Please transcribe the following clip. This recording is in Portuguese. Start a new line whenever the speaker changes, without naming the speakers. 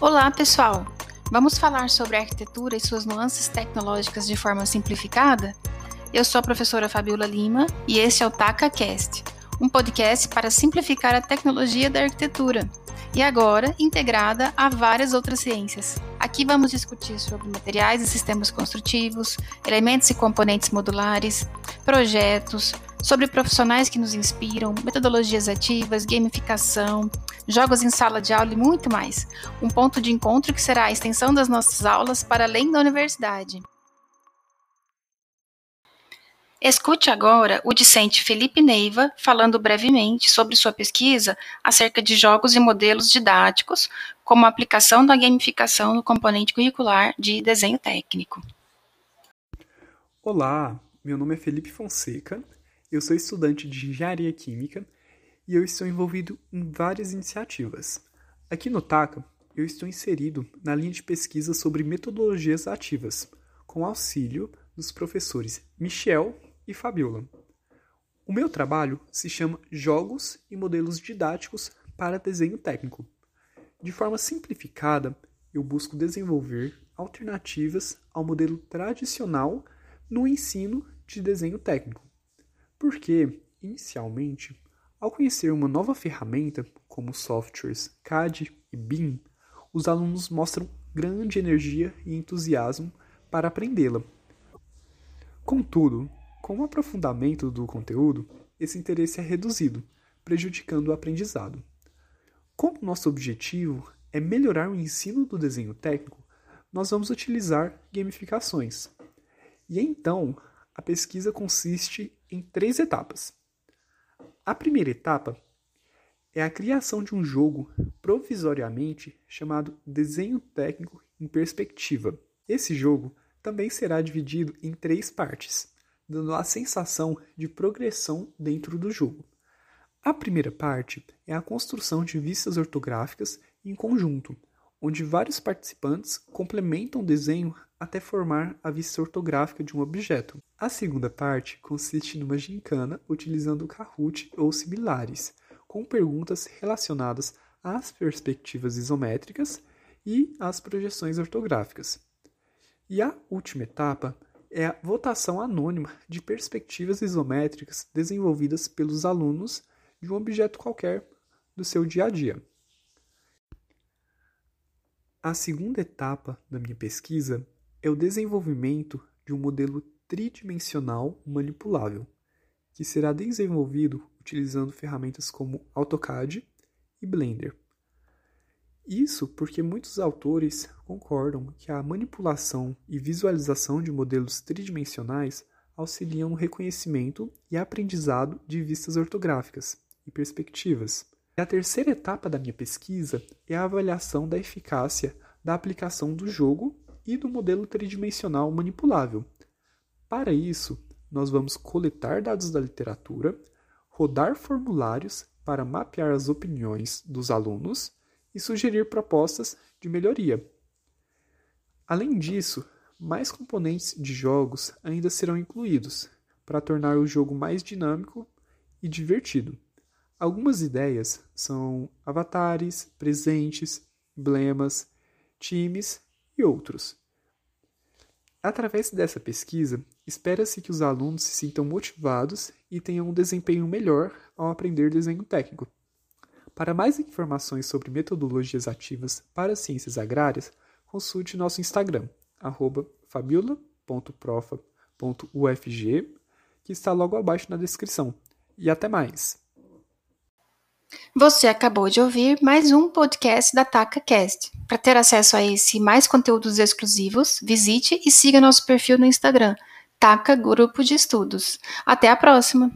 Olá, pessoal! Vamos falar sobre a arquitetura e suas nuances tecnológicas de forma simplificada? Eu sou a professora Fabiola Lima e este é o TacaCast, um podcast para simplificar a tecnologia da arquitetura e agora integrada a várias outras ciências. Aqui vamos discutir sobre materiais e sistemas construtivos, elementos e componentes modulares, projetos, sobre profissionais que nos inspiram, metodologias ativas, gamificação, jogos em sala de aula e muito mais. Um ponto de encontro que será a extensão das nossas aulas para além da universidade. Escute agora o discente Felipe Neiva falando brevemente sobre sua pesquisa acerca de jogos e modelos didáticos como aplicação da gamificação no componente curricular de desenho técnico.
Olá, meu nome é Felipe Fonseca, eu sou estudante de Engenharia Química e eu estou envolvido em várias iniciativas. Aqui no TACA, eu estou inserido na linha de pesquisa sobre metodologias ativas, com auxílio dos professores Michel e Fabiola. O meu trabalho se chama Jogos e Modelos Didáticos para Desenho Técnico. De forma simplificada, eu busco desenvolver alternativas ao modelo tradicional no ensino de desenho técnico. Porque, inicialmente, ao conhecer uma nova ferramenta, como softwares CAD e BIM, os alunos mostram grande energia e entusiasmo para aprendê-la. Contudo, com o aprofundamento do conteúdo, esse interesse é reduzido, prejudicando o aprendizado. Como nosso objetivo é melhorar o ensino do desenho técnico, nós vamos utilizar gamificações. E então, a pesquisa consiste em três etapas. A primeira etapa é a criação de um jogo provisoriamente chamado Desenho Técnico em Perspectiva. Esse jogo também será dividido em três partes dando a sensação de progressão dentro do jogo. A primeira parte é a construção de vistas ortográficas em conjunto, onde vários participantes complementam o desenho até formar a vista ortográfica de um objeto. A segunda parte consiste numa gincana utilizando Kahoot ou similares, com perguntas relacionadas às perspectivas isométricas e às projeções ortográficas. E a última etapa é a votação anônima de perspectivas isométricas desenvolvidas pelos alunos de um objeto qualquer do seu dia a dia. A segunda etapa da minha pesquisa é o desenvolvimento de um modelo tridimensional manipulável, que será desenvolvido utilizando ferramentas como AutoCAD e Blender. Isso porque muitos autores concordam que a manipulação e visualização de modelos tridimensionais auxiliam no reconhecimento e aprendizado de vistas ortográficas e perspectivas. E a terceira etapa da minha pesquisa é a avaliação da eficácia da aplicação do jogo e do modelo tridimensional manipulável. Para isso, nós vamos coletar dados da literatura, rodar formulários para mapear as opiniões dos alunos e sugerir propostas de melhoria. Além disso, mais componentes de jogos ainda serão incluídos para tornar o jogo mais dinâmico e divertido. Algumas ideias são avatares, presentes, emblemas, times e outros. Através dessa pesquisa, espera-se que os alunos se sintam motivados e tenham um desempenho melhor ao aprender desenho técnico. Para mais informações sobre metodologias ativas para ciências agrárias, consulte nosso Instagram, fabiola.profa.ufg, que está logo abaixo na descrição. E até mais!
Você acabou de ouvir mais um podcast da TacaCast. Para ter acesso a esse e mais conteúdos exclusivos, visite e siga nosso perfil no Instagram, Taca Grupo de Estudos. Até a próxima!